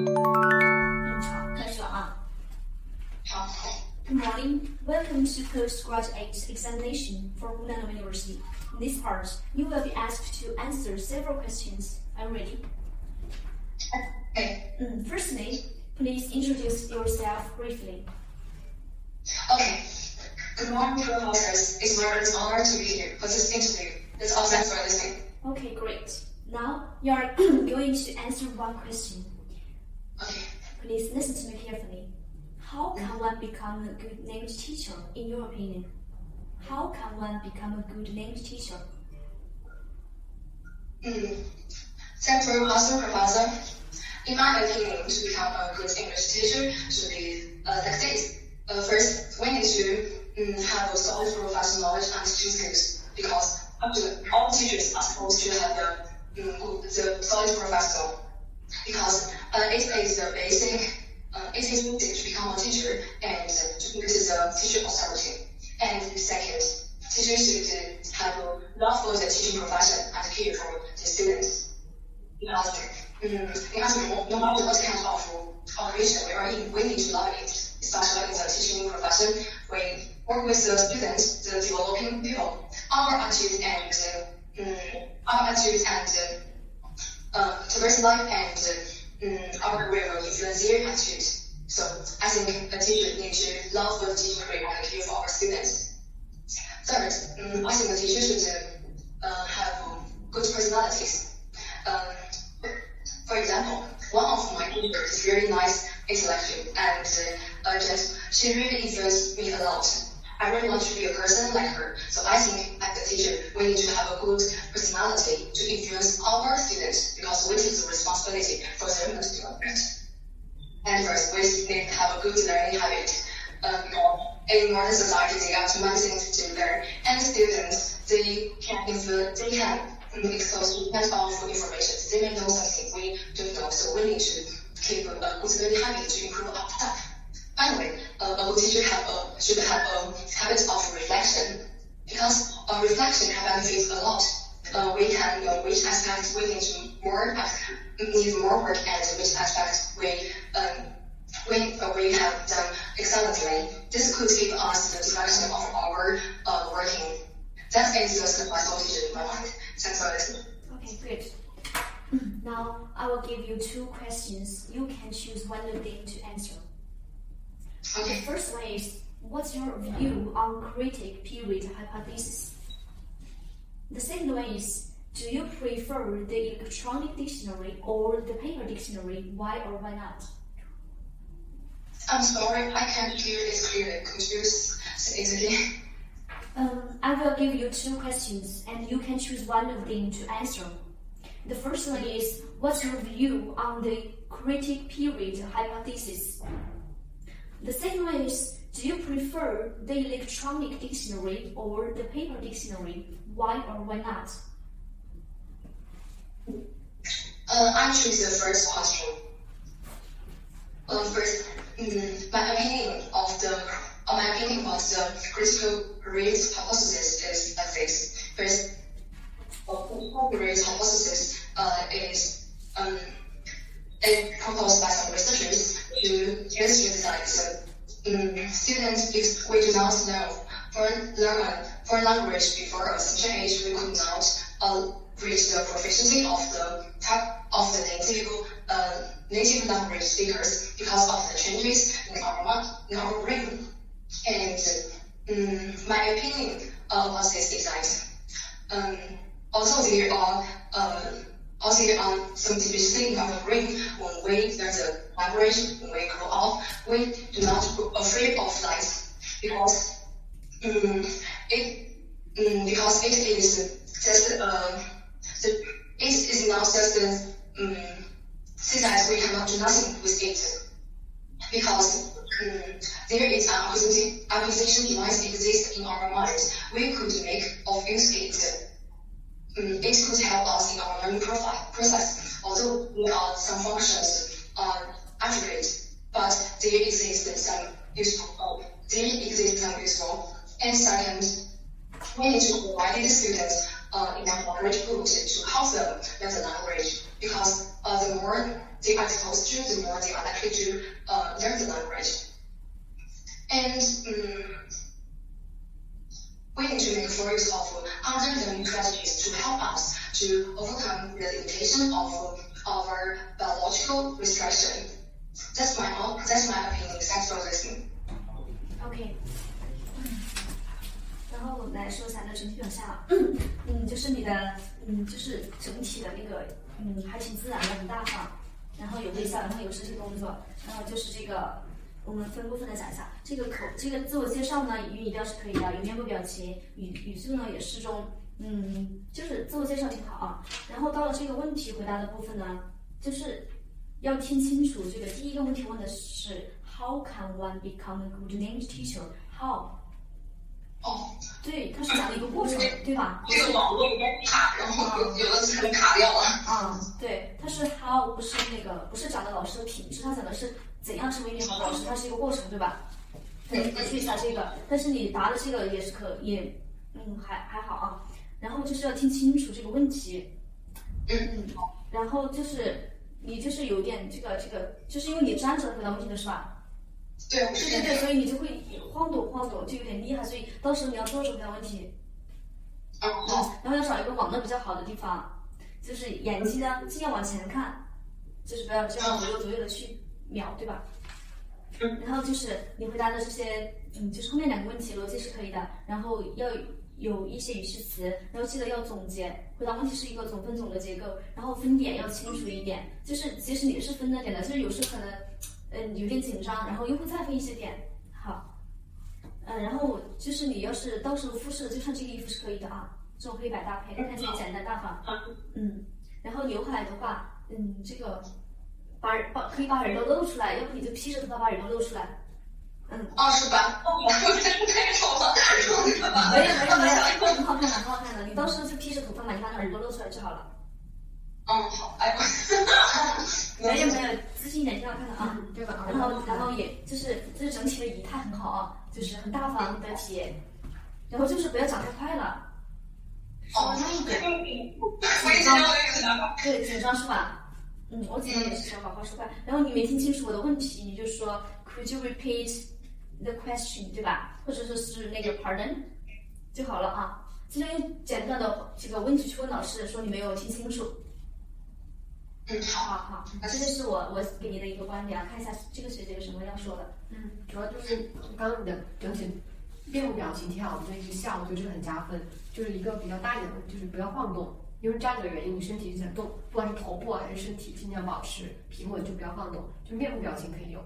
Good morning. Welcome to postgraduate examination for Hunan University. In this part, you will be asked to answer several questions. Are you ready? Okay. Mm, firstly, please introduce yourself briefly. Okay. Good morning, professors. It's my great honor to be here for this interview. That's all thanks for listening. Okay, great. Now, you are going to answer one question. Please listen to me carefully. How can one become a good language teacher, in your opinion? How can one become a good language teacher? Thanks for your Professor. In my opinion, to become a good English teacher should be uh, like this. Uh, first, we need to mm, have a solid professional knowledge and teaching skills because all teachers are supposed to have the, mm, good- the solid professional because uh, it is the basic, uh, it is basic to become a teacher and to increase the teacher authority. And second, teachers should have a love for the teaching profession and care for the students. Because in actually, no no matter what kind of operation we are in, we need to love it, especially in the teaching profession. We work with the students, the developing people, our attitude and uh, um, our attitude and uh, uh, towards life and uh, um, our will influence their attitude. So I think a teacher needs to love the career and care for our students. Third, um, I think the teacher should uh, have good personalities. Um, for example, one of my teachers is very nice, intellectual, and uh, uh, just she really influenced me a lot. I really want to be a person like her. So I think as a teacher, we need to have a good personality to influence our students because we take the responsibility for their development. And first, we need to have a good learning habit. Um, in modern society, they too many things to learn, and students they can influence, they can expose to of information. They may know something we don't know, so we need to keep a good learning habit to improve our stuff. Finally, uh, a good teacher have a, should have a habit of reflection because uh, reflection can benefit a lot. Uh, we can know which aspects we need to more need more work and which aspects we um, we uh, we have done excellently. This could give us the direction of our uh, working. That is the successful teacher in my mind. Thanks for listening. Okay, good. Now I will give you two questions. You can choose one of them to answer. The Okay. first one is What's your view on critic period hypothesis? The second one is Do you prefer the electronic dictionary or the paper dictionary? Why or why not? I'm sorry, I can't hear it clearly. Could you say it again? Um, I will give you two questions and you can choose one of them to answer. The first one is What's your view on the critic period hypothesis? The second one is Do you prefer the electronic dictionary or the paper dictionary? Why or why not? Uh, I choose the first question. Uh, first, mm, my opinion of the uh, my opinion about the critical race hypothesis is like this. First, uh, critical race hypothesis uh, is um, it proposed by some researchers to illustrate that um, students if we do not know foreign learn foreign language before a certain age, we could not uh, reach the proficiency of the of the native uh, native language speakers because of the changes in our in our brain. And um, my opinion was this is that um, although there are uh, also there are some deficiency in our brain. When we learn the language when we grow up, we do not afraid of life because um, it um, because it is just uh, the, it is not just um, that we cannot do nothing with it because um, there is an acquisition, acquisition device exists in our minds. We could make of use it. Um, it could help us in our learning profile, process. Although some functions are accurate, but there exists some useful. Uh, exists some useful. And second, we need to provide the students uh, their moderate group to help them learn the language because uh, the more they are exposed to, the more they are likely to uh, learn the language. And um, we need to make full use of other learning strategies to help us to overcome the limitation of our biological restriction. That's my that's my opinion. Thanks for listening. OK，然后来说一下你的整体表现啊，嗯，就是你的，嗯，就是整体的那个，嗯，还挺自然的，很大方，然后有微笑，然后有肢体动作，然后就是这个，我们分部分的讲一下，这个口，这个自我介绍呢，语音语调是可以的，有面部表情，语语速呢也适中，嗯，就是自我介绍挺好啊。然后到了这个问题回答的部分呢，就是要听清楚，这个第一个问题问的是 How can one become a good English teacher？How？哦，对，它是讲的一个过程，对吧？这个网络有点卡，然后有有的词卡掉了。啊，对，它是 how，不是那个，不是讲的老师的品质，它讲的是怎样成为一名好老师，它是一个过程，对吧？对，你去一下这个，但是你答的这个也是可也，嗯，还还好啊。然后就是要听清楚这个问题，嗯，然后就是你就是有点这个这个，就是因为你站着回答问题的是吧？对，对对对，所以你就会晃动晃动，就有点厉害，所以到时候你要坐着回答问题。嗯，然后要找一个网络比较好的地方，就是眼睛呢尽量往前看，就是不要这样左右左右的去瞄，对吧？嗯。然后就是你回答的这些，嗯，就是后面两个问题逻辑是可以的，然后要有一些语气词，然后记得要总结，回答问题是一个总分总的结构，然后分点要清楚一点，就是其实你是分了点的，就是有时候可能。嗯，有点紧张，然后又会再分一些点，好，嗯，然后就是你要是到时候复试，就穿这个衣服是可以的啊，这种黑白搭配，看起来简单大方，嗯，然后刘海的话，嗯，这个把把可以把耳朵露出来，要不你就披着头发把耳朵露出来，嗯，二十八？我真太丑了，没有没有没有，看的很好看的，你到时候就披着头发嘛，你把那耳朵露出来就好了。嗯，好，哎，没有没有，自信一点挺好看的啊，对吧？然后然后也就是就是整体的仪态很好啊，就是很大方得体，然后就是不要讲太快了，慢一点。紧张，对，紧张是吧？嗯，我紧张也是想把话说快。然后你没听清楚我的问题，你就说 Could you repeat the question？对吧？或者说是那个 Pardon 就好了啊。尽量用简短的这个问题去问老师，说你没有听清楚。嗯，好，好，好，这就是我我给你的一个观点，看一下这个学姐有什么要说的。嗯，主要就是刚刚你的整体面部表情挺好的，一直笑，我觉得这个很加分。就是一个比较大一点的，就是不要晃动，因为站着的原因，你身体一直在动，不管是头部还是身体，尽量保持平稳，就不要晃动。就面部表情可以有，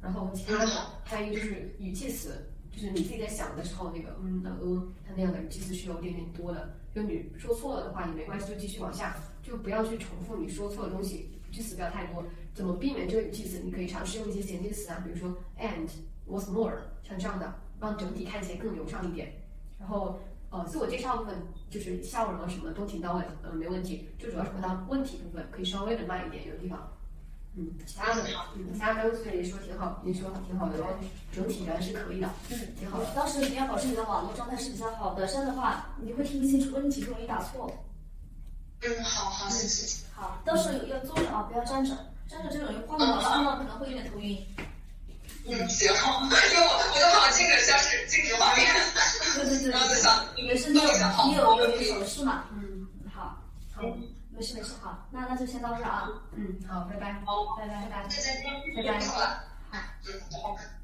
然后其他的还有一个就是语气词，就是你自己在想的时候，那个嗯的嗯，它那样的语气词是有点点多的。就你说错了的话也没关系，就继续往下。就不要去重复你说错的东西，语气词不要太多。怎么避免这个语气词？你可以尝试用一些衔接词啊，比如说 and，what's more，像这样的，让整体看起来更流畅一点。然后呃，自我介绍部分就是笑容啊什么都挺到位，嗯，没问题。就主要是回答问题部分可以稍微的慢一点，有的地方。嗯，其他的，嗯，其他刚刚也说挺好，你说挺好的，整体还是可以的，嗯，挺好的。到时候一定要保持你的网络状态是比较好的，这样的话你会听不清楚问题，容易打错。嗯，好好，谢谢。好，到时候要坐着啊，不要站着，站着这种容易晃动，晃动可能会有点头晕。嗯，行，因为我我就怕这个像是静止画面。对对对。然后就想，没事，你有你有有手势嘛？嗯，好，好，没事没事好那那就先到这啊。嗯好拜拜。拜拜拜拜。拜拜拜。拜拜好。